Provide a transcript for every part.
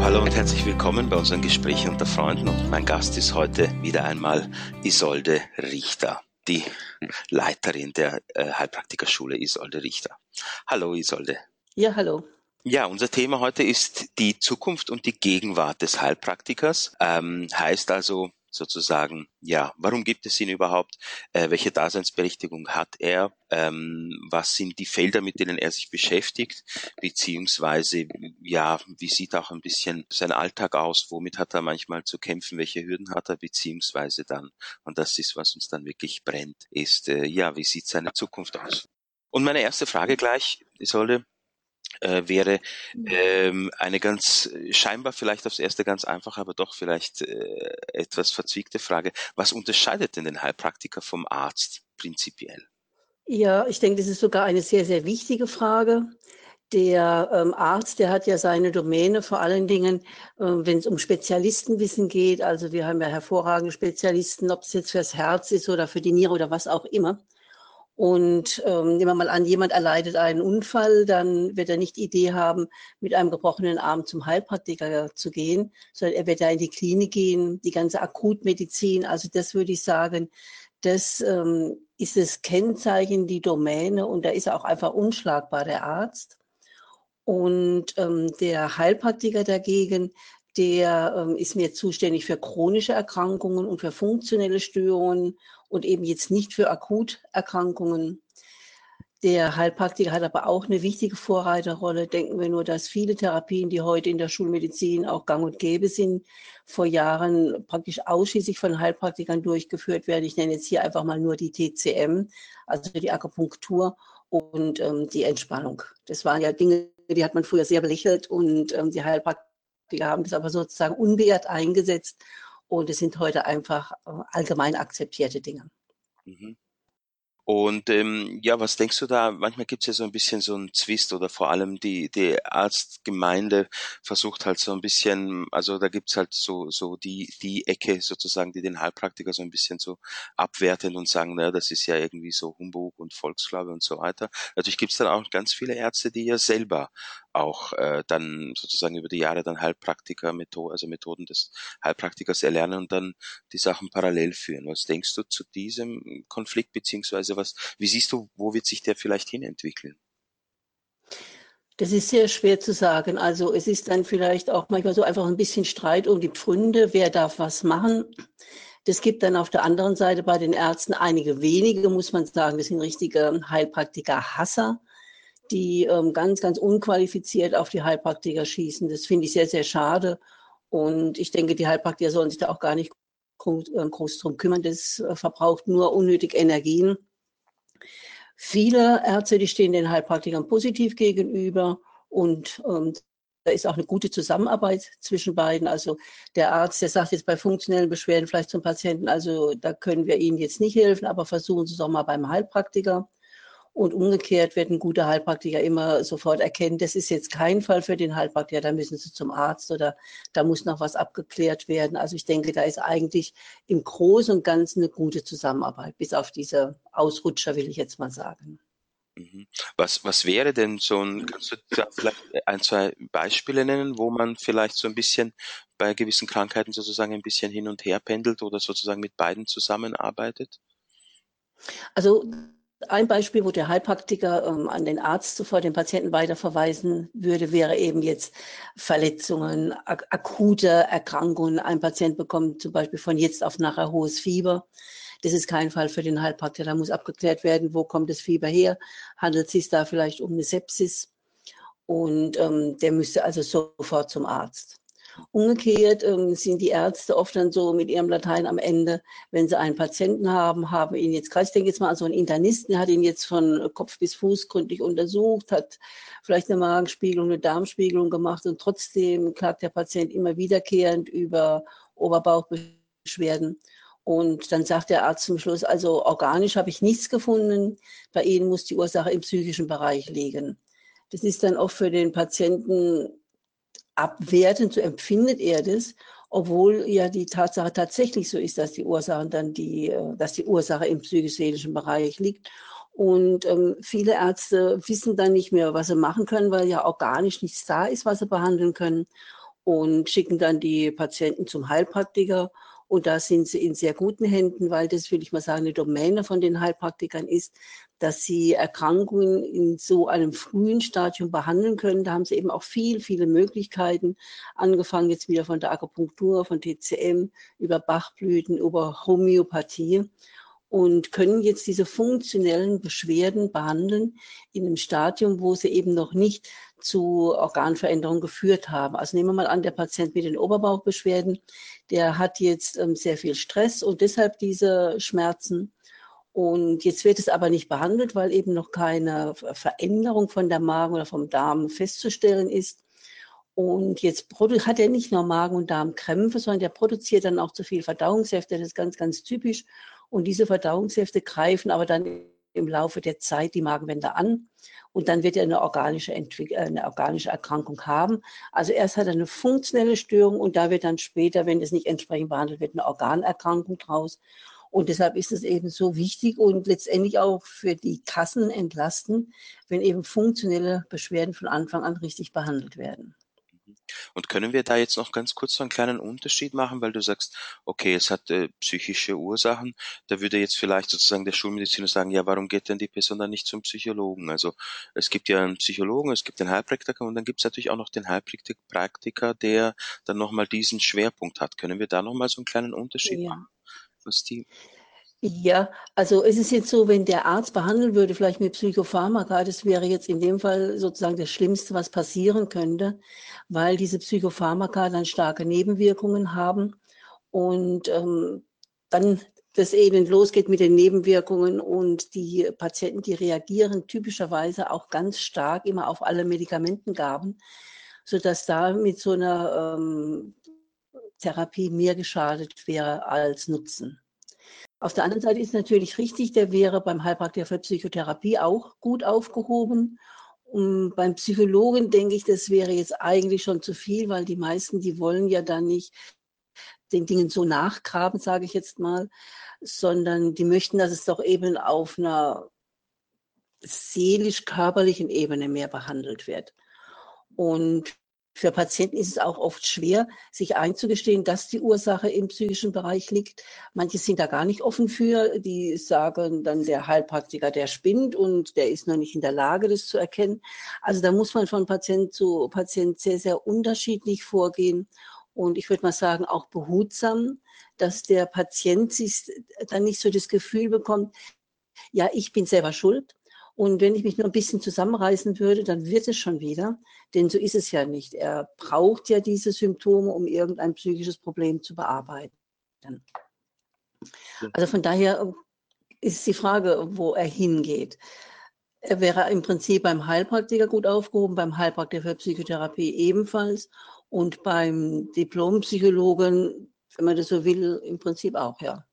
So, hallo und herzlich willkommen bei unseren Gesprächen unter Freunden. Und mein Gast ist heute wieder einmal Isolde Richter, die Leiterin der äh, Heilpraktikerschule Isolde Richter. Hallo Isolde. Ja, hallo. Ja, unser Thema heute ist die Zukunft und die Gegenwart des Heilpraktikers. Ähm, heißt also, sozusagen, ja, warum gibt es ihn überhaupt? Äh, welche Daseinsberechtigung hat er? Ähm, was sind die Felder, mit denen er sich beschäftigt? Beziehungsweise, ja, wie sieht auch ein bisschen sein Alltag aus? Womit hat er manchmal zu kämpfen? Welche Hürden hat er? Beziehungsweise dann, und das ist, was uns dann wirklich brennt, ist, äh, ja, wie sieht seine Zukunft aus? Und meine erste Frage gleich, Isolde, äh, wäre mhm. ähm, eine ganz scheinbar vielleicht aufs erste ganz einfach, aber doch vielleicht äh, etwas verzwickte Frage. Was unterscheidet denn den Heilpraktiker vom Arzt prinzipiell? Ja, ich denke, das ist sogar eine sehr, sehr wichtige Frage. Der ähm, Arzt, der hat ja seine Domäne vor allen Dingen, äh, wenn es um Spezialistenwissen geht. Also wir haben ja hervorragende Spezialisten, ob es jetzt fürs Herz ist oder für die Niere oder was auch immer. Und ähm, nehmen wir mal an, jemand erleidet einen Unfall, dann wird er nicht die Idee haben, mit einem gebrochenen Arm zum Heilpraktiker zu gehen, sondern er wird da in die Klinik gehen, die ganze Akutmedizin. Also das würde ich sagen, das ähm, ist das Kennzeichen, die Domäne und da ist er auch einfach unschlagbar, der Arzt. Und ähm, der Heilpraktiker dagegen, der ähm, ist mir zuständig für chronische Erkrankungen und für funktionelle Störungen und eben jetzt nicht für Akuterkrankungen. Der Heilpraktiker hat aber auch eine wichtige Vorreiterrolle. Denken wir nur, dass viele Therapien, die heute in der Schulmedizin auch gang und gäbe sind, vor Jahren praktisch ausschließlich von Heilpraktikern durchgeführt werden. Ich nenne jetzt hier einfach mal nur die TCM, also die Akupunktur und ähm, die Entspannung. Das waren ja Dinge, die hat man früher sehr belächelt und ähm, die Heilpraktiker haben das aber sozusagen unbeirrt eingesetzt und es sind heute einfach äh, allgemein akzeptierte Dinge. Mhm. Und ähm, ja, was denkst du da? Manchmal gibt es ja so ein bisschen so einen Zwist oder vor allem die, die Arztgemeinde versucht halt so ein bisschen, also da gibt's halt so, so die, die Ecke sozusagen, die den Heilpraktiker so ein bisschen so abwerten und sagen, naja, das ist ja irgendwie so Humbug und Volksglaube und so weiter. Natürlich gibt's dann auch ganz viele Ärzte, die ja selber auch äh, dann sozusagen über die Jahre dann Heilpraktiker, Metho also Methoden des Heilpraktikers erlernen und dann die Sachen parallel führen. Was denkst du zu diesem Konflikt beziehungsweise was, wie siehst du, wo wird sich der vielleicht hinentwickeln? Das ist sehr schwer zu sagen. Also es ist dann vielleicht auch manchmal so einfach ein bisschen Streit um die Pfründe, wer darf was machen. Das gibt dann auf der anderen Seite bei den Ärzten einige wenige, muss man sagen, das sind richtige Heilpraktiker-Hasser die ähm, ganz, ganz unqualifiziert auf die Heilpraktiker schießen. Das finde ich sehr, sehr schade. Und ich denke, die Heilpraktiker sollen sich da auch gar nicht groß, äh, groß drum kümmern. Das äh, verbraucht nur unnötig Energien. Viele Ärzte, die stehen den Heilpraktikern positiv gegenüber und ähm, da ist auch eine gute Zusammenarbeit zwischen beiden. Also der Arzt, der sagt jetzt bei funktionellen Beschwerden vielleicht zum Patienten, also da können wir Ihnen jetzt nicht helfen, aber versuchen Sie es auch mal beim Heilpraktiker. Und umgekehrt wird ein guter Heilpraktiker immer sofort erkennen, das ist jetzt kein Fall für den Heilpraktiker, da müssen Sie zum Arzt oder da muss noch was abgeklärt werden. Also ich denke, da ist eigentlich im Großen und Ganzen eine gute Zusammenarbeit, bis auf diese Ausrutscher, will ich jetzt mal sagen. Mhm. Was, was wäre denn so ein, kannst du da vielleicht ein, zwei Beispiele nennen, wo man vielleicht so ein bisschen bei gewissen Krankheiten sozusagen ein bisschen hin und her pendelt oder sozusagen mit beiden zusammenarbeitet? Also ein Beispiel, wo der Heilpraktiker ähm, an den Arzt zuvor den Patienten weiterverweisen würde, wäre eben jetzt Verletzungen, ak akute Erkrankungen. Ein Patient bekommt zum Beispiel von jetzt auf nachher hohes Fieber. Das ist kein Fall für den Heilpraktiker. Da muss abgeklärt werden, wo kommt das Fieber her? Handelt es sich da vielleicht um eine Sepsis? Und ähm, der müsste also sofort zum Arzt. Umgekehrt ähm, sind die Ärzte oft dann so mit ihrem Latein am Ende, wenn sie einen Patienten haben, haben ihn jetzt ich denke jetzt mal an so einen Internisten, hat ihn jetzt von Kopf bis Fuß gründlich untersucht, hat vielleicht eine Magenspiegelung, eine Darmspiegelung gemacht und trotzdem klagt der Patient immer wiederkehrend über Oberbauchbeschwerden. Und dann sagt der Arzt zum Schluss, also organisch habe ich nichts gefunden, bei Ihnen muss die Ursache im psychischen Bereich liegen. Das ist dann auch für den Patienten abwertend, so empfindet er das, obwohl ja die Tatsache tatsächlich so ist, dass die Ursache dann die, äh, dass die Ursache im psychisch-seelischen Bereich liegt. Und ähm, viele Ärzte wissen dann nicht mehr, was sie machen können, weil ja nicht nichts da ist, was sie behandeln können. und schicken dann die Patienten zum Heilpraktiker. Und da sind sie in sehr guten Händen, weil das, will ich mal sagen, eine Domäne von den Heilpraktikern ist, dass sie Erkrankungen in so einem frühen Stadium behandeln können. Da haben sie eben auch viel, viele Möglichkeiten, angefangen jetzt wieder von der Akupunktur, von TCM, über Bachblüten, über Homöopathie und können jetzt diese funktionellen Beschwerden behandeln in einem Stadium, wo sie eben noch nicht zu Organveränderungen geführt haben. Also nehmen wir mal an, der Patient mit den Oberbauchbeschwerden, der hat jetzt ähm, sehr viel Stress und deshalb diese Schmerzen. Und jetzt wird es aber nicht behandelt, weil eben noch keine Veränderung von der Magen oder vom Darm festzustellen ist. Und jetzt hat er nicht nur Magen- und Darmkrämpfe, sondern der produziert dann auch zu viel Verdauungssäfte. Das ist ganz, ganz typisch. Und diese Verdauungssäfte greifen aber dann im Laufe der Zeit die Magenwände an und dann wird er eine organische, Entwick eine organische Erkrankung haben. Also erst hat er eine funktionelle Störung und da wird dann später, wenn es nicht entsprechend behandelt wird, eine Organerkrankung draus. Und deshalb ist es eben so wichtig und letztendlich auch für die Kassen entlasten, wenn eben funktionelle Beschwerden von Anfang an richtig behandelt werden. Und können wir da jetzt noch ganz kurz so einen kleinen Unterschied machen, weil du sagst, okay, es hat äh, psychische Ursachen. Da würde jetzt vielleicht sozusagen der Schulmediziner sagen, ja, warum geht denn die Person dann nicht zum Psychologen? Also es gibt ja einen Psychologen, es gibt den Heilpraktiker und dann gibt es natürlich auch noch den Heilpraktiker, der dann nochmal diesen Schwerpunkt hat. Können wir da nochmal so einen kleinen Unterschied ja. machen? Was die ja, also es ist jetzt so, wenn der Arzt behandeln würde, vielleicht mit Psychopharmaka, das wäre jetzt in dem Fall sozusagen das Schlimmste, was passieren könnte, weil diese Psychopharmaka dann starke Nebenwirkungen haben und ähm, dann das eben losgeht mit den Nebenwirkungen und die Patienten, die reagieren typischerweise auch ganz stark immer auf alle Medikamentengaben, sodass da mit so einer ähm, Therapie mehr geschadet wäre als Nutzen. Auf der anderen Seite ist natürlich richtig, der wäre beim Heilpraktiker für Psychotherapie auch gut aufgehoben. Und beim Psychologen denke ich, das wäre jetzt eigentlich schon zu viel, weil die meisten, die wollen ja dann nicht den Dingen so nachgraben, sage ich jetzt mal, sondern die möchten, dass es doch eben auf einer seelisch-körperlichen Ebene mehr behandelt wird. Und für Patienten ist es auch oft schwer, sich einzugestehen, dass die Ursache im psychischen Bereich liegt. Manche sind da gar nicht offen für. Die sagen dann, der Heilpraktiker, der spinnt und der ist noch nicht in der Lage, das zu erkennen. Also da muss man von Patient zu Patient sehr, sehr unterschiedlich vorgehen. Und ich würde mal sagen, auch behutsam, dass der Patient sich dann nicht so das Gefühl bekommt, ja, ich bin selber schuld, und wenn ich mich nur ein bisschen zusammenreißen würde, dann wird es schon wieder. Denn so ist es ja nicht. Er braucht ja diese Symptome, um irgendein psychisches Problem zu bearbeiten. Also von daher äh, ist die Frage, wo er hingeht. Er wäre im Prinzip beim Heilpraktiker gut aufgehoben, beim Heilpraktiker für Psychotherapie ebenfalls und beim Diplompsychologen, wenn man das so will, im Prinzip auch, ja.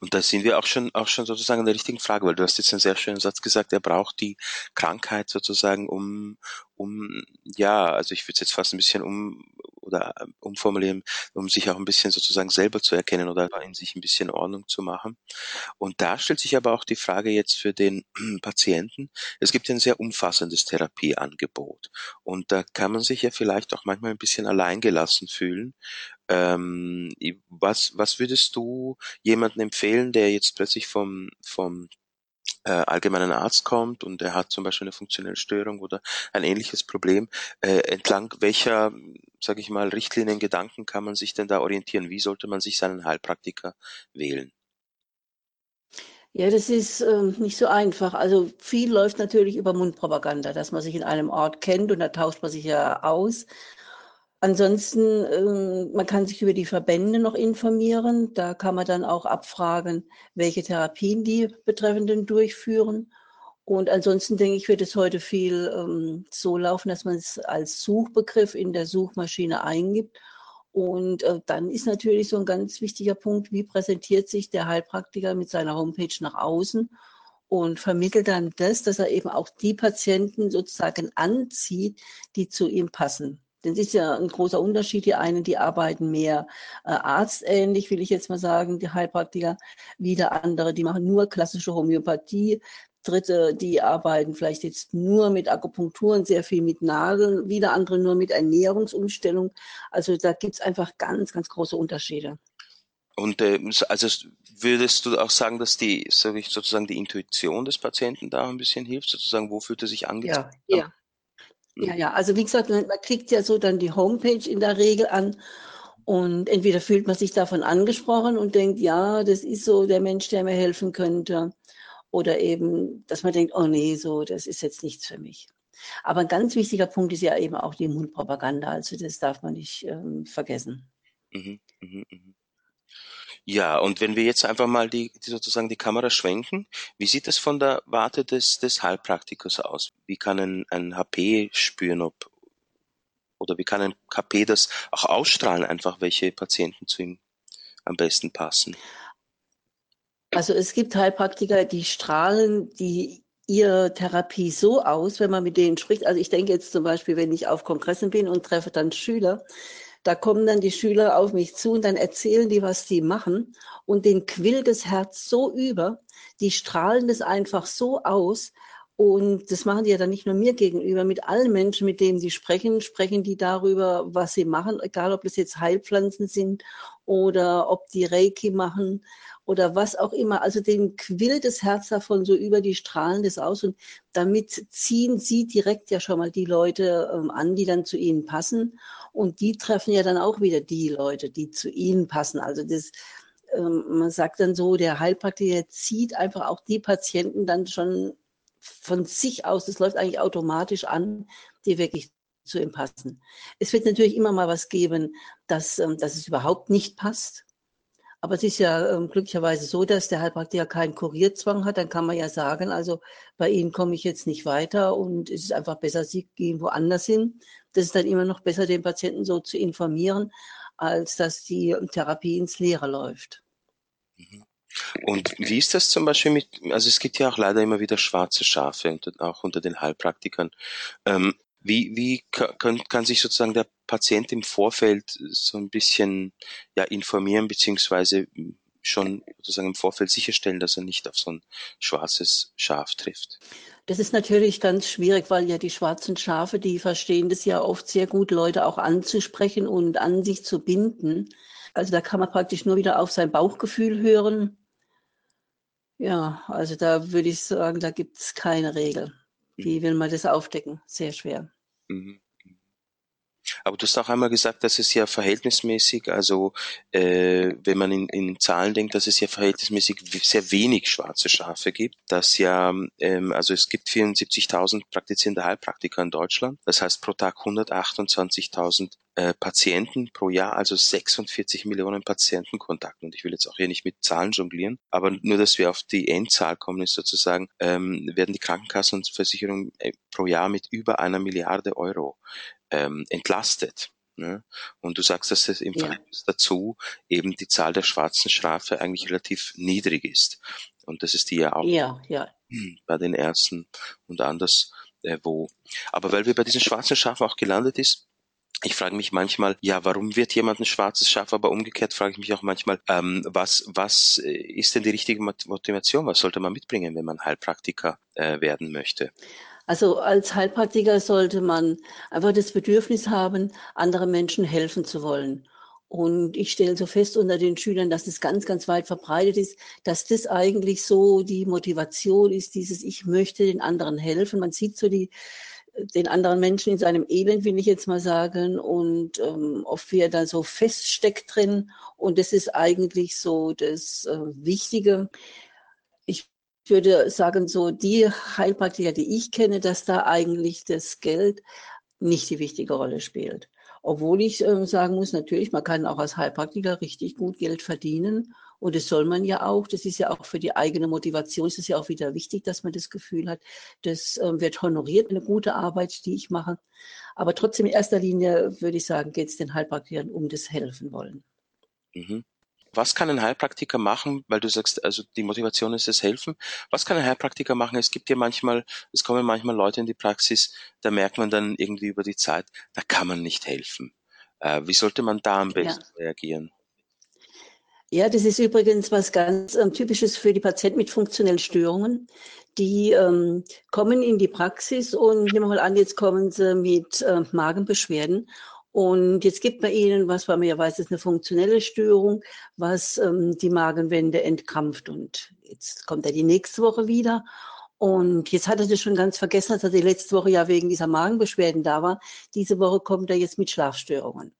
Und da sind wir auch schon, auch schon sozusagen an der richtigen Frage, weil du hast jetzt einen sehr schönen Satz gesagt, er braucht die Krankheit sozusagen, um, um, ja, also ich würde es jetzt fast ein bisschen um, oder umformulieren, um sich auch ein bisschen sozusagen selber zu erkennen oder in sich ein bisschen Ordnung zu machen. Und da stellt sich aber auch die Frage jetzt für den Patienten. Es gibt ein sehr umfassendes Therapieangebot. Und da kann man sich ja vielleicht auch manchmal ein bisschen alleingelassen fühlen, ähm, was, was würdest du jemanden empfehlen, der jetzt plötzlich vom, vom äh, allgemeinen Arzt kommt und er hat zum Beispiel eine funktionelle Störung oder ein ähnliches Problem, äh, entlang welcher, sage ich mal, Richtlinien, Gedanken kann man sich denn da orientieren? Wie sollte man sich seinen Heilpraktiker wählen? Ja, das ist äh, nicht so einfach. Also viel läuft natürlich über Mundpropaganda, dass man sich in einem Ort kennt und da tauscht man sich ja aus. Ansonsten, ähm, man kann sich über die Verbände noch informieren. Da kann man dann auch abfragen, welche Therapien die Betreffenden durchführen. Und ansonsten denke ich, wird es heute viel ähm, so laufen, dass man es als Suchbegriff in der Suchmaschine eingibt. Und äh, dann ist natürlich so ein ganz wichtiger Punkt, wie präsentiert sich der Heilpraktiker mit seiner Homepage nach außen und vermittelt dann das, dass er eben auch die Patienten sozusagen anzieht, die zu ihm passen. Denn es ist ja ein großer Unterschied. Die einen, die arbeiten mehr äh, arztähnlich, will ich jetzt mal sagen, die Heilpraktiker. Wieder andere, die machen nur klassische Homöopathie, Dritte, die arbeiten vielleicht jetzt nur mit Akupunktur und sehr viel mit Nadeln, wieder andere nur mit Ernährungsumstellung. Also da gibt es einfach ganz, ganz große Unterschiede. Und äh, also würdest du auch sagen, dass die, sage ich sozusagen, die Intuition des Patienten da ein bisschen hilft, sozusagen, wo fühlt er sich angezogen? Ja, ja. Ja, ja, also wie gesagt, man, man klickt ja so dann die Homepage in der Regel an und entweder fühlt man sich davon angesprochen und denkt, ja, das ist so der Mensch, der mir helfen könnte. Oder eben, dass man denkt, oh nee, so, das ist jetzt nichts für mich. Aber ein ganz wichtiger Punkt ist ja eben auch die Mundpropaganda. Also das darf man nicht ähm, vergessen. Mhm, mh, mh. Ja, und wenn wir jetzt einfach mal die, sozusagen die Kamera schwenken, wie sieht es von der Warte des, des Heilpraktikers aus? Wie kann ein, ein HP spüren, ob oder wie kann ein HP das auch ausstrahlen, einfach welche Patienten zu ihm am besten passen? Also es gibt Heilpraktiker, die strahlen die ihre Therapie so aus, wenn man mit denen spricht. Also ich denke jetzt zum Beispiel, wenn ich auf Kongressen bin und treffe dann Schüler, da kommen dann die Schüler auf mich zu und dann erzählen die, was die machen und den quillt das Herz so über, die strahlen das einfach so aus und das machen die ja dann nicht nur mir gegenüber, mit allen Menschen, mit denen sie sprechen, sprechen die darüber, was sie machen, egal ob das jetzt Heilpflanzen sind oder ob die Reiki machen oder was auch immer. Also den quillt das Herz davon so über die Strahlen des aus und damit ziehen sie direkt ja schon mal die Leute ähm, an, die dann zu ihnen passen und die treffen ja dann auch wieder die Leute, die zu ihnen passen. Also das, ähm, man sagt dann so, der Heilpraktiker zieht einfach auch die Patienten dann schon von sich aus, das läuft eigentlich automatisch an, die wirklich zu ihm passen. Es wird natürlich immer mal was geben, dass, ähm, dass es überhaupt nicht passt. Aber es ist ja ähm, glücklicherweise so, dass der Heilpraktiker keinen Kurierzwang hat. Dann kann man ja sagen, also bei Ihnen komme ich jetzt nicht weiter und es ist einfach besser, Sie gehen woanders hin. Das ist dann immer noch besser, den Patienten so zu informieren, als dass die Therapie ins Leere läuft. Mhm. Und wie ist das zum Beispiel mit, also es gibt ja auch leider immer wieder schwarze Schafe, auch unter den Heilpraktikern. Ähm, wie wie kann, kann sich sozusagen der Patient im Vorfeld so ein bisschen ja, informieren, beziehungsweise schon sozusagen im Vorfeld sicherstellen, dass er nicht auf so ein schwarzes Schaf trifft? Das ist natürlich ganz schwierig, weil ja die schwarzen Schafe, die verstehen das ja oft sehr gut, Leute auch anzusprechen und an sich zu binden. Also da kann man praktisch nur wieder auf sein Bauchgefühl hören ja, also da würde ich sagen, da gibt es keine Regel. Wie will man das aufdecken? Sehr schwer. Mhm. Aber du hast auch einmal gesagt, dass es ja verhältnismäßig, also äh, wenn man in, in Zahlen denkt, dass es ja verhältnismäßig sehr wenig schwarze Schafe gibt. Dass ja, ähm, also es gibt 74.000 praktizierende Heilpraktiker in Deutschland. Das heißt pro Tag 128.000 äh, Patienten pro Jahr, also 46 Millionen Patientenkontakte. Und ich will jetzt auch hier nicht mit Zahlen jonglieren, aber nur, dass wir auf die Endzahl kommen, ist sozusagen, ähm, werden die Krankenkassen und Versicherungen äh, pro Jahr mit über einer Milliarde Euro ähm, entlastet. Ne? Und du sagst, dass es im ja. Verhältnis dazu eben die Zahl der schwarzen Strafe eigentlich relativ niedrig ist. Und das ist die ja auch ja, ja. bei den Ärzten und anders äh, wo. Aber weil wir bei diesen schwarzen Schafen auch gelandet ist, ich frage mich manchmal, ja, warum wird jemand ein schwarzes Schaf? Aber umgekehrt frage ich mich auch manchmal, ähm, was, was äh, ist denn die richtige Motivation? Was sollte man mitbringen, wenn man Heilpraktiker äh, werden möchte? Also als Heilpraktiker sollte man einfach das Bedürfnis haben, anderen Menschen helfen zu wollen. Und ich stelle so fest unter den Schülern, dass es ganz, ganz weit verbreitet ist, dass das eigentlich so die Motivation ist, dieses Ich möchte den anderen helfen. Man sieht so die, den anderen Menschen in seinem Elend, will ich jetzt mal sagen, und ähm, oft wie er da so feststeckt drin. Und das ist eigentlich so das äh, Wichtige. Ich würde sagen, so die Heilpraktiker, die ich kenne, dass da eigentlich das Geld nicht die wichtige Rolle spielt. Obwohl ich äh, sagen muss, natürlich, man kann auch als Heilpraktiker richtig gut Geld verdienen. Und das soll man ja auch. Das ist ja auch für die eigene Motivation, ist es ja auch wieder wichtig, dass man das Gefühl hat, das äh, wird honoriert, eine gute Arbeit, die ich mache. Aber trotzdem in erster Linie würde ich sagen, geht es den Heilpraktikern um das Helfen wollen. Mhm. Was kann ein Heilpraktiker machen, weil du sagst, also die Motivation ist das Helfen. Was kann ein Heilpraktiker machen? Es gibt ja manchmal, es kommen manchmal Leute in die Praxis, da merkt man dann irgendwie über die Zeit, da kann man nicht helfen. Äh, wie sollte man da am besten ja. reagieren? Ja, das ist übrigens was ganz ähm, Typisches für die Patienten mit funktionellen Störungen. die ähm, kommen in die Praxis und nehmen wir mal an, jetzt kommen sie mit äh, Magenbeschwerden und jetzt gibt man ihnen, was man ja weiß, ist eine funktionelle Störung, was ähm, die Magenwände entkrampft. Und jetzt kommt er die nächste Woche wieder. Und jetzt hat er das schon ganz vergessen, dass er die letzte Woche ja wegen dieser Magenbeschwerden da war. Diese Woche kommt er jetzt mit Schlafstörungen.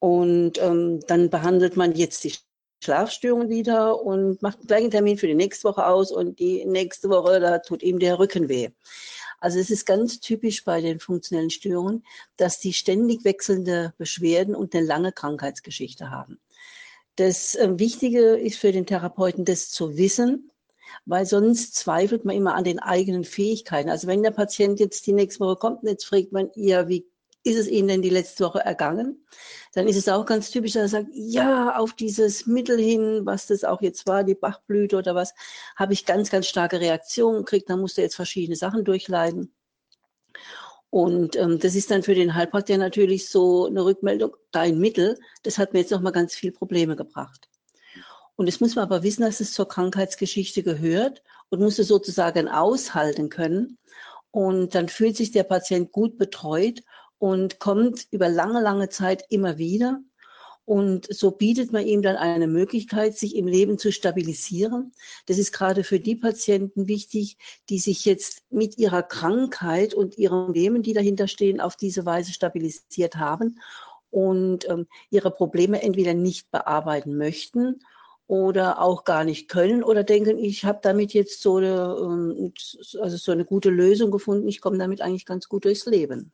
Und ähm, dann behandelt man jetzt die Schlafstörungen wieder und macht einen gleichen Termin für die nächste Woche aus und die nächste Woche, da tut ihm der Rücken weh. Also es ist ganz typisch bei den funktionellen Störungen, dass die ständig wechselnde Beschwerden und eine lange Krankheitsgeschichte haben. Das äh, Wichtige ist für den Therapeuten, das zu wissen, weil sonst zweifelt man immer an den eigenen Fähigkeiten. Also wenn der Patient jetzt die nächste Woche kommt und jetzt fragt man ihr, wie ist es Ihnen denn die letzte Woche ergangen? Dann ist es auch ganz typisch, dass er sagt, ja, auf dieses Mittel hin, was das auch jetzt war, die Bachblüte oder was, habe ich ganz, ganz starke Reaktionen gekriegt. Da musste jetzt verschiedene Sachen durchleiden. Und ähm, das ist dann für den Heilpraktiker natürlich so eine Rückmeldung, dein Mittel, das hat mir jetzt nochmal ganz viel Probleme gebracht. Und es muss man aber wissen, dass es zur Krankheitsgeschichte gehört und muss es sozusagen aushalten können. Und dann fühlt sich der Patient gut betreut und kommt über lange, lange Zeit immer wieder. Und so bietet man ihm dann eine Möglichkeit, sich im Leben zu stabilisieren. Das ist gerade für die Patienten wichtig, die sich jetzt mit ihrer Krankheit und ihren Themen, die dahinter stehen, auf diese Weise stabilisiert haben und ähm, ihre Probleme entweder nicht bearbeiten möchten oder auch gar nicht können oder denken, ich habe damit jetzt so eine, ähm, also so eine gute Lösung gefunden, ich komme damit eigentlich ganz gut durchs Leben.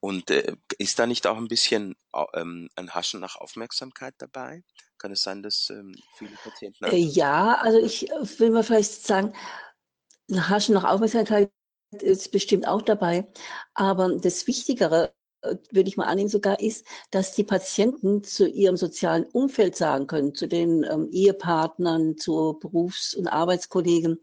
Und äh, ist da nicht auch ein bisschen ähm, ein Haschen nach Aufmerksamkeit dabei? Kann es sein, dass ähm, viele Patienten. Äh, ja, also ich äh, will mal vielleicht sagen, ein Haschen nach Aufmerksamkeit ist bestimmt auch dabei. Aber das Wichtigere, äh, würde ich mal annehmen, sogar ist, dass die Patienten zu ihrem sozialen Umfeld sagen können, zu den ähm, Ehepartnern, zu Berufs- und Arbeitskollegen,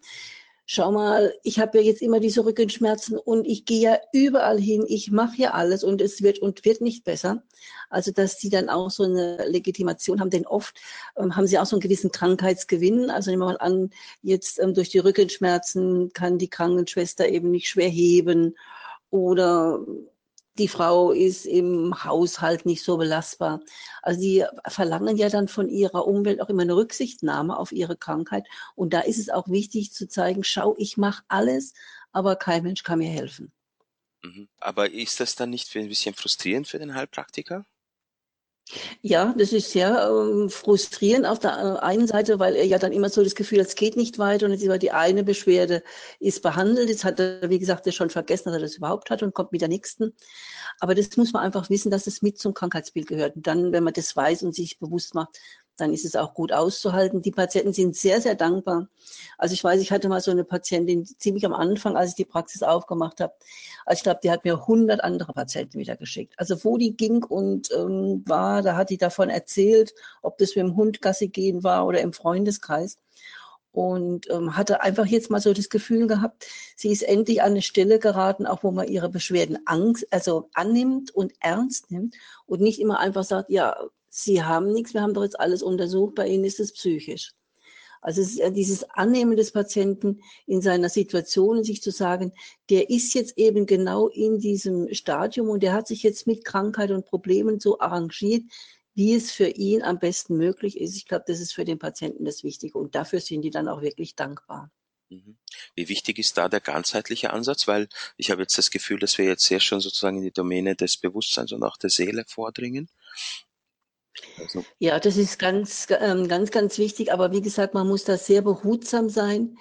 schau mal, ich habe ja jetzt immer diese Rückenschmerzen und ich gehe ja überall hin, ich mache ja alles und es wird und wird nicht besser. Also dass die dann auch so eine Legitimation haben, denn oft ähm, haben sie auch so einen gewissen Krankheitsgewinn. Also nehmen wir mal an, jetzt ähm, durch die Rückenschmerzen kann die Krankenschwester eben nicht schwer heben oder die Frau ist im Haushalt nicht so belastbar. Also die verlangen ja dann von ihrer Umwelt auch immer eine Rücksichtnahme auf ihre Krankheit. Und da ist es auch wichtig zu zeigen, schau, ich mache alles, aber kein Mensch kann mir helfen. Mhm. Aber ist das dann nicht ein bisschen frustrierend für den Heilpraktiker? Ja, das ist sehr ähm, frustrierend auf der äh, einen Seite, weil er ja dann immer so das Gefühl hat, es geht nicht weiter und jetzt über die eine Beschwerde ist behandelt. Jetzt hat er, wie gesagt, schon vergessen, dass er das überhaupt hat und kommt mit der nächsten. Aber das muss man einfach wissen, dass es mit zum Krankheitsbild gehört. Und dann, wenn man das weiß und sich bewusst macht, dann ist es auch gut auszuhalten. Die Patienten sind sehr, sehr dankbar. Also ich weiß, ich hatte mal so eine Patientin ziemlich am Anfang, als ich die Praxis aufgemacht habe. Also ich glaube, die hat mir 100 andere Patienten wieder geschickt. Also wo die ging und ähm, war, da hat die davon erzählt, ob das mit dem Hund Gassi gehen war oder im Freundeskreis und ähm, hatte einfach jetzt mal so das Gefühl gehabt, sie ist endlich an eine Stelle geraten, auch wo man ihre Beschwerden Angst, also annimmt und ernst nimmt und nicht immer einfach sagt, ja, Sie haben nichts, wir haben doch jetzt alles untersucht, bei Ihnen ist es psychisch. Also es ist dieses Annehmen des Patienten in seiner Situation sich zu sagen, der ist jetzt eben genau in diesem Stadium und der hat sich jetzt mit Krankheit und Problemen so arrangiert, wie es für ihn am besten möglich ist. Ich glaube, das ist für den Patienten das Wichtige und dafür sind die dann auch wirklich dankbar. Mhm. Wie wichtig ist da der ganzheitliche Ansatz? Weil ich habe jetzt das Gefühl, dass wir jetzt sehr schon sozusagen in die Domäne des Bewusstseins und auch der Seele vordringen. Also. Ja, das ist ganz, ähm, ganz, ganz wichtig. Aber wie gesagt, man muss da sehr behutsam sein.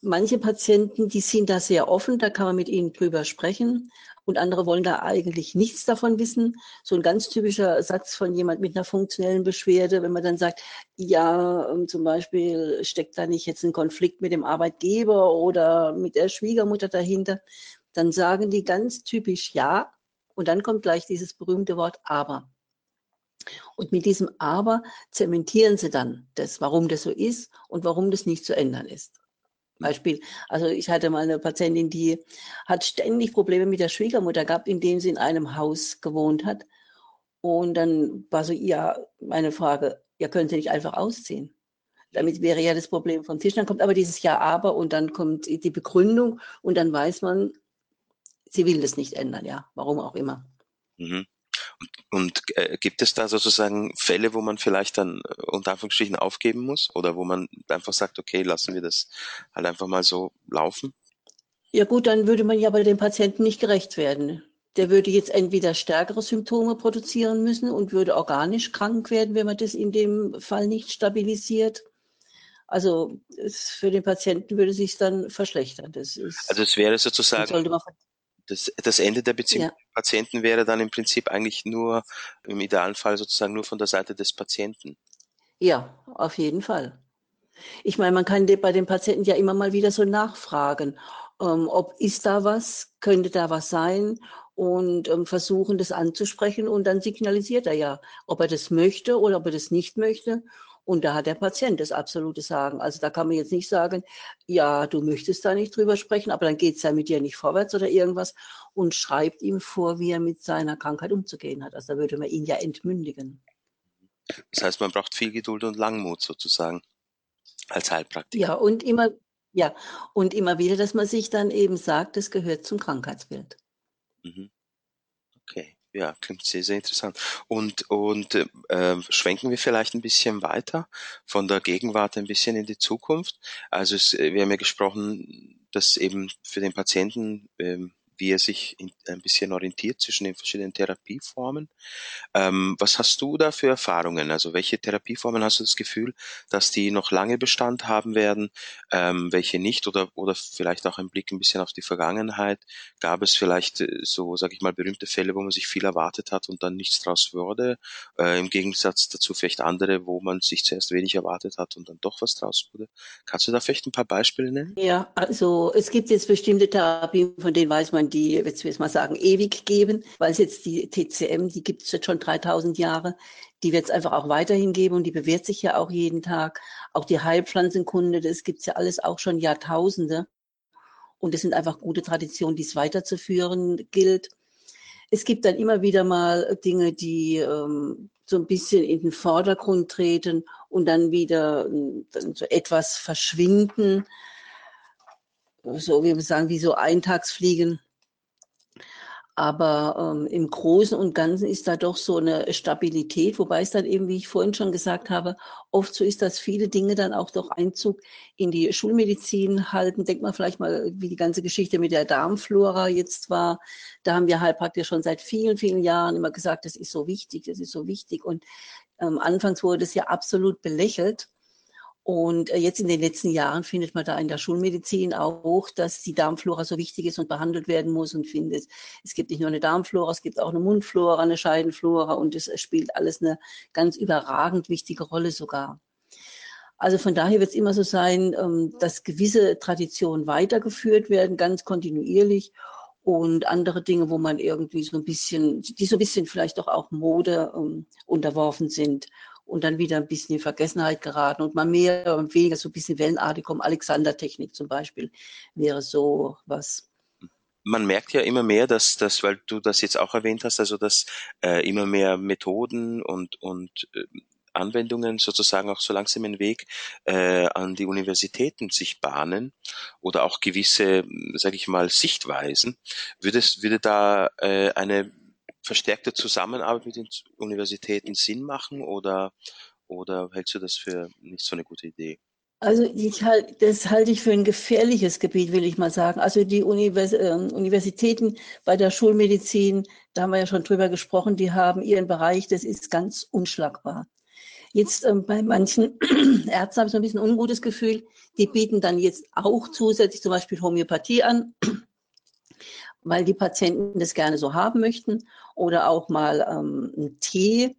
Manche Patienten, die sind da sehr offen, da kann man mit ihnen drüber sprechen. Und andere wollen da eigentlich nichts davon wissen. So ein ganz typischer Satz von jemand mit einer funktionellen Beschwerde, wenn man dann sagt, ja, ähm, zum Beispiel steckt da nicht jetzt ein Konflikt mit dem Arbeitgeber oder mit der Schwiegermutter dahinter, dann sagen die ganz typisch ja. Und dann kommt gleich dieses berühmte Wort aber. Und mit diesem Aber zementieren sie dann das, warum das so ist und warum das nicht zu ändern ist. Beispiel, also ich hatte mal eine Patientin, die hat ständig Probleme mit der Schwiegermutter gehabt, indem sie in einem Haus gewohnt hat. Und dann war so, ja, meine Frage, ja, können Sie nicht einfach ausziehen? Damit wäre ja das Problem vom Tisch. Dann kommt aber dieses Ja, aber und dann kommt die Begründung und dann weiß man, sie will das nicht ändern, ja, warum auch immer. Mhm. Und, äh, gibt es da sozusagen Fälle, wo man vielleicht dann äh, unter Anführungsstrichen aufgeben muss oder wo man einfach sagt, okay, lassen wir das halt einfach mal so laufen? Ja gut, dann würde man ja bei dem Patienten nicht gerecht werden. Der würde jetzt entweder stärkere Symptome produzieren müssen und würde organisch krank werden, wenn man das in dem Fall nicht stabilisiert. Also es, für den Patienten würde es sich dann verschlechtern. Das ist, also es wäre sozusagen das, das Ende der Beziehung ja. mit Patienten wäre dann im Prinzip eigentlich nur im idealen Fall sozusagen nur von der Seite des Patienten. Ja, auf jeden Fall. Ich meine, man kann bei den Patienten ja immer mal wieder so nachfragen, ähm, ob ist da was, könnte da was sein und ähm, versuchen, das anzusprechen und dann signalisiert er ja, ob er das möchte oder ob er das nicht möchte. Und da hat der Patient das absolute Sagen. Also da kann man jetzt nicht sagen, ja, du möchtest da nicht drüber sprechen, aber dann geht es ja mit dir nicht vorwärts oder irgendwas und schreibt ihm vor, wie er mit seiner Krankheit umzugehen hat. Also da würde man ihn ja entmündigen. Das heißt, man braucht viel Geduld und Langmut sozusagen als Heilpraktiker. Ja, und immer, ja, und immer wieder, dass man sich dann eben sagt, das gehört zum Krankheitsbild. Mhm. Ja, klingt sehr, sehr interessant. Und, und äh, schwenken wir vielleicht ein bisschen weiter von der Gegenwart ein bisschen in die Zukunft. Also es, wir haben ja gesprochen, dass eben für den Patienten ähm, wie er sich in, ein bisschen orientiert zwischen den verschiedenen Therapieformen. Ähm, was hast du da für Erfahrungen? Also welche Therapieformen hast du das Gefühl, dass die noch lange Bestand haben werden, ähm, welche nicht oder, oder vielleicht auch ein Blick ein bisschen auf die Vergangenheit? Gab es vielleicht äh, so, sage ich mal, berühmte Fälle, wo man sich viel erwartet hat und dann nichts draus wurde? Äh, Im Gegensatz dazu vielleicht andere, wo man sich zuerst wenig erwartet hat und dann doch was draus wurde. Kannst du da vielleicht ein paar Beispiele nennen? Ja, also es gibt jetzt bestimmte Therapien, von denen weiß man, man die, jetzt will ich mal sagen, ewig geben, weil es jetzt die TCM, die gibt es jetzt schon 3000 Jahre, die wird es einfach auch weiterhin geben und die bewährt sich ja auch jeden Tag. Auch die Heilpflanzenkunde, das gibt es ja alles auch schon Jahrtausende. Und es sind einfach gute Traditionen, die es weiterzuführen gilt. Es gibt dann immer wieder mal Dinge, die ähm, so ein bisschen in den Vordergrund treten und dann wieder dann so etwas verschwinden. So, wie wir sagen, wie so Eintagsfliegen. Aber ähm, im Großen und Ganzen ist da doch so eine Stabilität, wobei es dann eben, wie ich vorhin schon gesagt habe, oft so ist, dass viele Dinge dann auch doch Einzug in die Schulmedizin halten. Denkt man vielleicht mal, wie die ganze Geschichte mit der Darmflora jetzt war. Da haben wir Heilpraktiker schon seit vielen, vielen Jahren immer gesagt, das ist so wichtig, das ist so wichtig. Und ähm, anfangs wurde es ja absolut belächelt. Und äh, jetzt in den letzten Jahren findet man da in der Schulmedizin auch, dass die Darmflora so wichtig ist und behandelt werden muss und findet, es gibt nicht nur eine Darmflora, es gibt auch eine Mundflora, eine Scheidenflora und es spielt alles eine ganz überragend wichtige Rolle sogar. Also von daher wird es immer so sein, ähm, dass gewisse Traditionen weitergeführt werden, ganz kontinuierlich und andere Dinge, wo man irgendwie so ein bisschen, die so ein bisschen vielleicht doch auch Mode ähm, unterworfen sind und dann wieder ein bisschen in Vergessenheit geraten und mal mehr und weniger so ein bisschen wellenartig kommen. Alexander-Technik zum Beispiel wäre so was. Man merkt ja immer mehr, dass das, weil du das jetzt auch erwähnt hast, also dass äh, immer mehr Methoden und und äh, Anwendungen sozusagen auch so langsam den Weg äh, an die Universitäten sich bahnen oder auch gewisse, sage ich mal, Sichtweisen. Würde würde da äh, eine verstärkte Zusammenarbeit mit den Universitäten Sinn machen oder, oder hältst du das für nicht so eine gute Idee? Also ich halt, das halte ich für ein gefährliches Gebiet, will ich mal sagen. Also die Univers äh, Universitäten bei der Schulmedizin, da haben wir ja schon drüber gesprochen, die haben ihren Bereich, das ist ganz unschlagbar. Jetzt ähm, bei manchen Ärzten habe ich so ein bisschen ungutes Gefühl, die bieten dann jetzt auch zusätzlich zum Beispiel Homöopathie an weil die Patienten das gerne so haben möchten oder auch mal ähm, einen Tee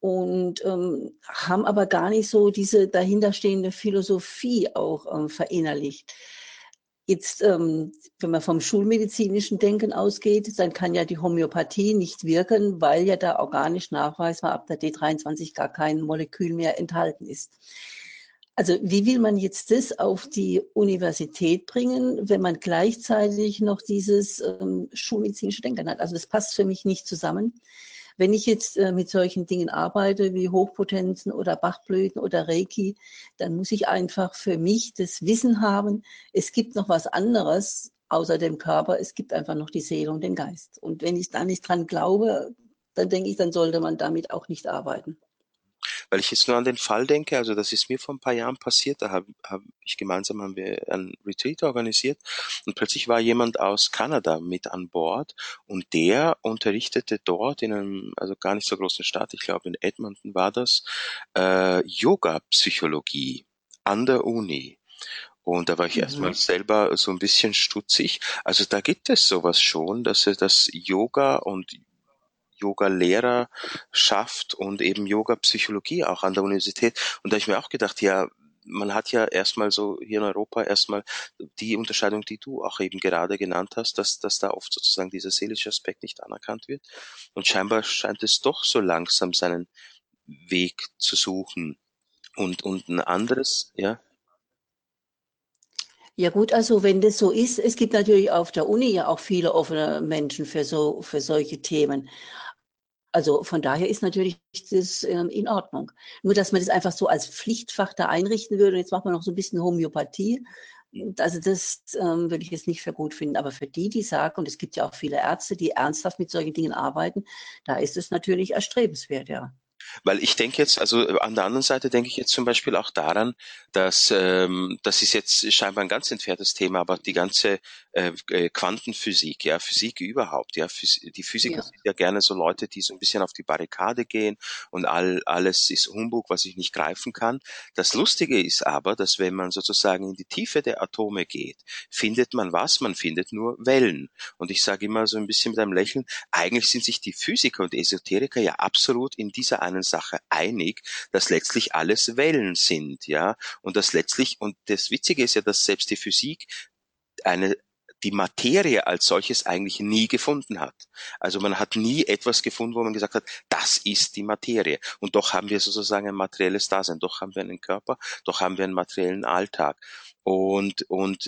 und ähm, haben aber gar nicht so diese dahinterstehende Philosophie auch ähm, verinnerlicht. Jetzt, ähm, wenn man vom schulmedizinischen Denken ausgeht, dann kann ja die Homöopathie nicht wirken, weil ja da organisch nachweisbar ab der D23 gar kein Molekül mehr enthalten ist. Also wie will man jetzt das auf die Universität bringen, wenn man gleichzeitig noch dieses ähm, schulmedizinische Denken hat? Also das passt für mich nicht zusammen, Wenn ich jetzt äh, mit solchen Dingen arbeite wie Hochpotenzen oder Bachblüten oder Reiki, dann muss ich einfach für mich das Wissen haben, es gibt noch was anderes außer dem Körper, es gibt einfach noch die Seele und den Geist. Und wenn ich da nicht dran glaube, dann denke ich, dann sollte man damit auch nicht arbeiten. Weil ich jetzt nur an den Fall denke, also das ist mir vor ein paar Jahren passiert, da habe hab ich gemeinsam haben wir ein Retreat organisiert und plötzlich war jemand aus Kanada mit an Bord und der unterrichtete dort in einem, also gar nicht so großen Stadt, ich glaube in Edmonton war das, äh, Yoga-Psychologie an der Uni. Und da war ich mhm. erstmal selber so ein bisschen stutzig. Also da gibt es sowas schon, dass das Yoga und Yoga-Lehrer schafft und eben Yoga-Psychologie auch an der Universität. Und da habe ich mir auch gedacht, ja, man hat ja erstmal so hier in Europa erstmal die Unterscheidung, die du auch eben gerade genannt hast, dass, dass da oft sozusagen dieser seelische Aspekt nicht anerkannt wird. Und scheinbar scheint es doch so langsam seinen Weg zu suchen. Und, und ein anderes, ja. Ja gut, also wenn das so ist, es gibt natürlich auf der Uni ja auch viele offene Menschen für so für solche Themen. Also von daher ist natürlich das ähm, in Ordnung. Nur, dass man das einfach so als Pflichtfach da einrichten würde, und jetzt macht man noch so ein bisschen Homöopathie, also das ähm, würde ich jetzt nicht für gut finden. Aber für die, die sagen, und es gibt ja auch viele Ärzte, die ernsthaft mit solchen Dingen arbeiten, da ist es natürlich erstrebenswert, ja. Weil ich denke jetzt, also äh, an der anderen Seite denke ich jetzt zum Beispiel auch daran, dass ähm, das ist jetzt scheinbar ein ganz entferntes Thema, aber die ganze äh, äh Quantenphysik, ja, Physik überhaupt, ja, Phys die Physiker ja. sind ja gerne so Leute, die so ein bisschen auf die Barrikade gehen und all, alles ist Humbug, was ich nicht greifen kann. Das Lustige ist aber, dass wenn man sozusagen in die Tiefe der Atome geht, findet man was? Man findet nur Wellen. Und ich sage immer so ein bisschen mit einem Lächeln, eigentlich sind sich die Physiker und Esoteriker ja absolut in dieser einen Sache einig, dass letztlich alles Wellen sind, ja, und das letztlich, und das Witzige ist ja, dass selbst die Physik eine die Materie als solches eigentlich nie gefunden hat. Also man hat nie etwas gefunden, wo man gesagt hat, das ist die Materie. Und doch haben wir sozusagen ein materielles Dasein, doch haben wir einen Körper, doch haben wir einen materiellen Alltag. Und, und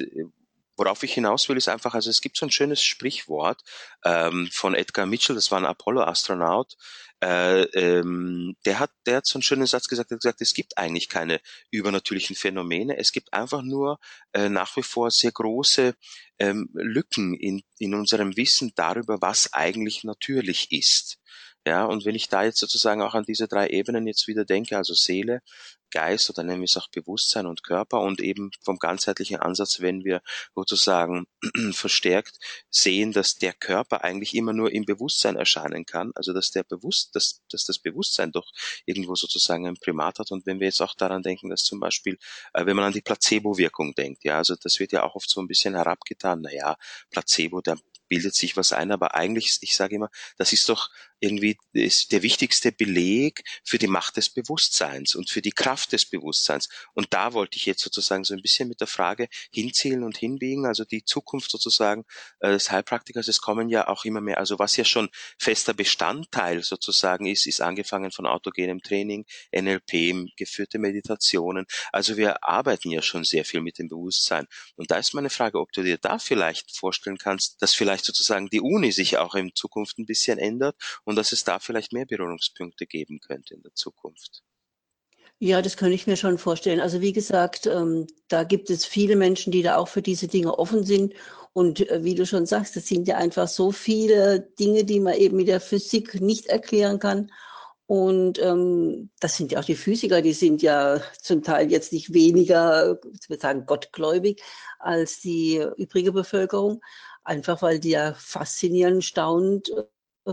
worauf ich hinaus will, ist einfach, also es gibt so ein schönes Sprichwort ähm, von Edgar Mitchell, das war ein Apollo-Astronaut, äh, ähm, der hat, der hat so einen schönen Satz gesagt, er hat gesagt, es gibt eigentlich keine übernatürlichen Phänomene, es gibt einfach nur äh, nach wie vor sehr große ähm, Lücken in, in unserem Wissen darüber, was eigentlich natürlich ist. Ja, und wenn ich da jetzt sozusagen auch an diese drei Ebenen jetzt wieder denke, also Seele, Geist oder nennen wir es auch Bewusstsein und Körper und eben vom ganzheitlichen Ansatz, wenn wir sozusagen verstärkt sehen, dass der Körper eigentlich immer nur im Bewusstsein erscheinen kann, also dass der Bewusst, dass, dass das Bewusstsein doch irgendwo sozusagen ein Primat hat. Und wenn wir jetzt auch daran denken, dass zum Beispiel, äh, wenn man an die Placebo-Wirkung denkt, ja, also das wird ja auch oft so ein bisschen herabgetan, naja, Placebo, der bildet sich was ein, aber eigentlich, ich sage immer, das ist doch irgendwie ist der wichtigste Beleg für die Macht des Bewusstseins und für die Kraft des Bewusstseins. Und da wollte ich jetzt sozusagen so ein bisschen mit der Frage hinzielen und hinbiegen, also die Zukunft sozusagen äh, des Heilpraktikers, es kommen ja auch immer mehr, also was ja schon fester Bestandteil sozusagen ist, ist angefangen von autogenem Training, NLP, geführte Meditationen. Also wir arbeiten ja schon sehr viel mit dem Bewusstsein. Und da ist meine Frage, ob du dir da vielleicht vorstellen kannst, dass vielleicht sozusagen die Uni sich auch in Zukunft ein bisschen ändert und dass es da vielleicht mehr Berührungspunkte geben könnte in der Zukunft. Ja, das könnte ich mir schon vorstellen. Also wie gesagt, ähm, da gibt es viele Menschen, die da auch für diese Dinge offen sind. Und äh, wie du schon sagst, es sind ja einfach so viele Dinge, die man eben mit der Physik nicht erklären kann. Und ähm, das sind ja auch die Physiker, die sind ja zum Teil jetzt nicht weniger, ich würde sagen, gottgläubig als die übrige Bevölkerung, einfach weil die ja faszinierend, staunend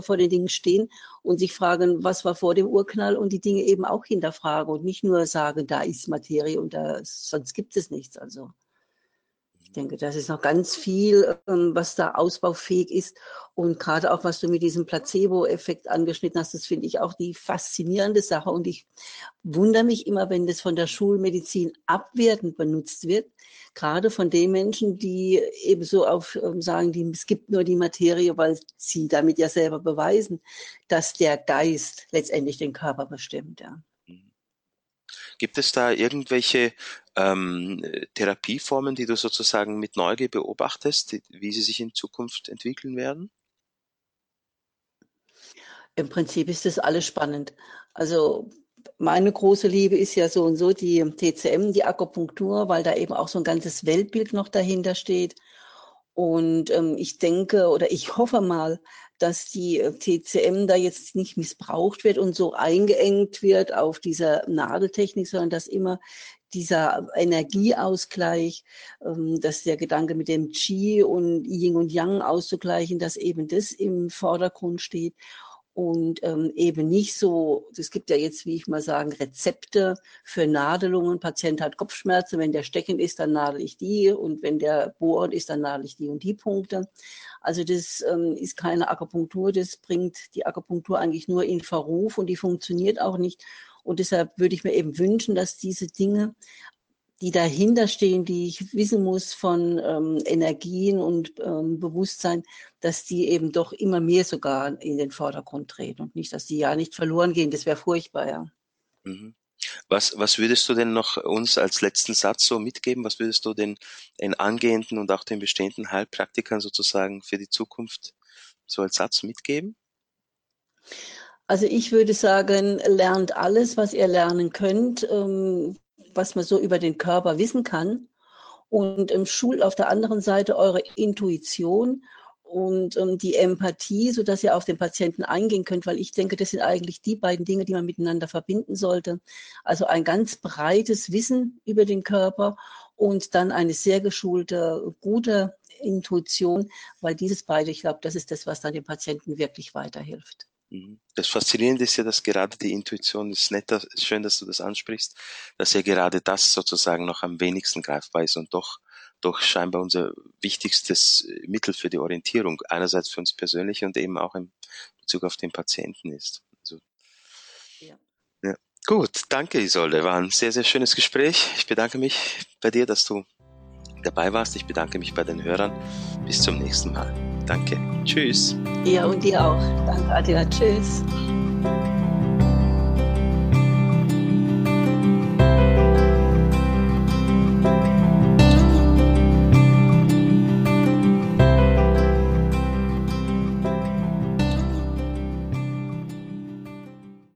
vor den Dingen stehen und sich fragen, was war vor dem Urknall und die Dinge eben auch hinterfragen und nicht nur sagen, da ist Materie und da, sonst gibt es nichts. Also denke, das ist noch ganz viel, ähm, was da ausbaufähig ist. Und gerade auch, was du mit diesem Placebo-Effekt angeschnitten hast, das finde ich auch die faszinierende Sache. Und ich wundere mich immer, wenn das von der Schulmedizin abwertend benutzt wird. Gerade von den Menschen, die eben so auf ähm, sagen, die, es gibt nur die Materie, weil sie damit ja selber beweisen, dass der Geist letztendlich den Körper bestimmt. Ja. Gibt es da irgendwelche ähm, Therapieformen, die du sozusagen mit Neugier beobachtest, wie sie sich in Zukunft entwickeln werden? Im Prinzip ist das alles spannend. Also meine große Liebe ist ja so und so die TCM, die Akupunktur, weil da eben auch so ein ganzes Weltbild noch dahinter steht. Und ähm, ich denke oder ich hoffe mal, dass die äh, TCM da jetzt nicht missbraucht wird und so eingeengt wird auf dieser Nadeltechnik, sondern dass immer dieser Energieausgleich, ähm, dass der Gedanke mit dem Qi und Yin und Yang auszugleichen, dass eben das im Vordergrund steht und ähm, eben nicht so, es gibt ja jetzt, wie ich mal sagen, Rezepte für Nadelungen. Patient hat Kopfschmerzen, wenn der steckend ist, dann nadel ich die und wenn der bohrend ist, dann nadel ich die und die Punkte. Also das ähm, ist keine Akupunktur, das bringt die Akupunktur eigentlich nur in Verruf und die funktioniert auch nicht. Und deshalb würde ich mir eben wünschen, dass diese Dinge die dahinter stehen, die ich wissen muss von ähm, Energien und ähm, Bewusstsein, dass die eben doch immer mehr sogar in den Vordergrund treten und nicht, dass die ja nicht verloren gehen. Das wäre furchtbar, ja. Mhm. Was, was würdest du denn noch uns als letzten Satz so mitgeben? Was würdest du den, den angehenden und auch den bestehenden Heilpraktikern sozusagen für die Zukunft so als Satz mitgeben? Also ich würde sagen, lernt alles, was ihr lernen könnt. Ähm, was man so über den Körper wissen kann und ähm, schult auf der anderen Seite eure Intuition und ähm, die Empathie, so dass ihr auf den Patienten eingehen könnt, weil ich denke, das sind eigentlich die beiden Dinge, die man miteinander verbinden sollte. Also ein ganz breites Wissen über den Körper und dann eine sehr geschulte, gute Intuition, weil dieses beide, ich glaube, das ist das, was dann dem Patienten wirklich weiterhilft. Mhm. Das Faszinierende ist ja, dass gerade die Intuition ist nett, schön, dass du das ansprichst, dass ja gerade das sozusagen noch am wenigsten greifbar ist und doch, doch scheinbar unser wichtigstes Mittel für die Orientierung, einerseits für uns persönlich und eben auch im Bezug auf den Patienten ist. Also, ja. ja. Gut, danke Isolde, war ein sehr, sehr schönes Gespräch. Ich bedanke mich bei dir, dass du dabei warst. Ich bedanke mich bei den Hörern. Bis zum nächsten Mal. Danke. Tschüss. Ja, und dir auch. Danke, Adela. Tschüss.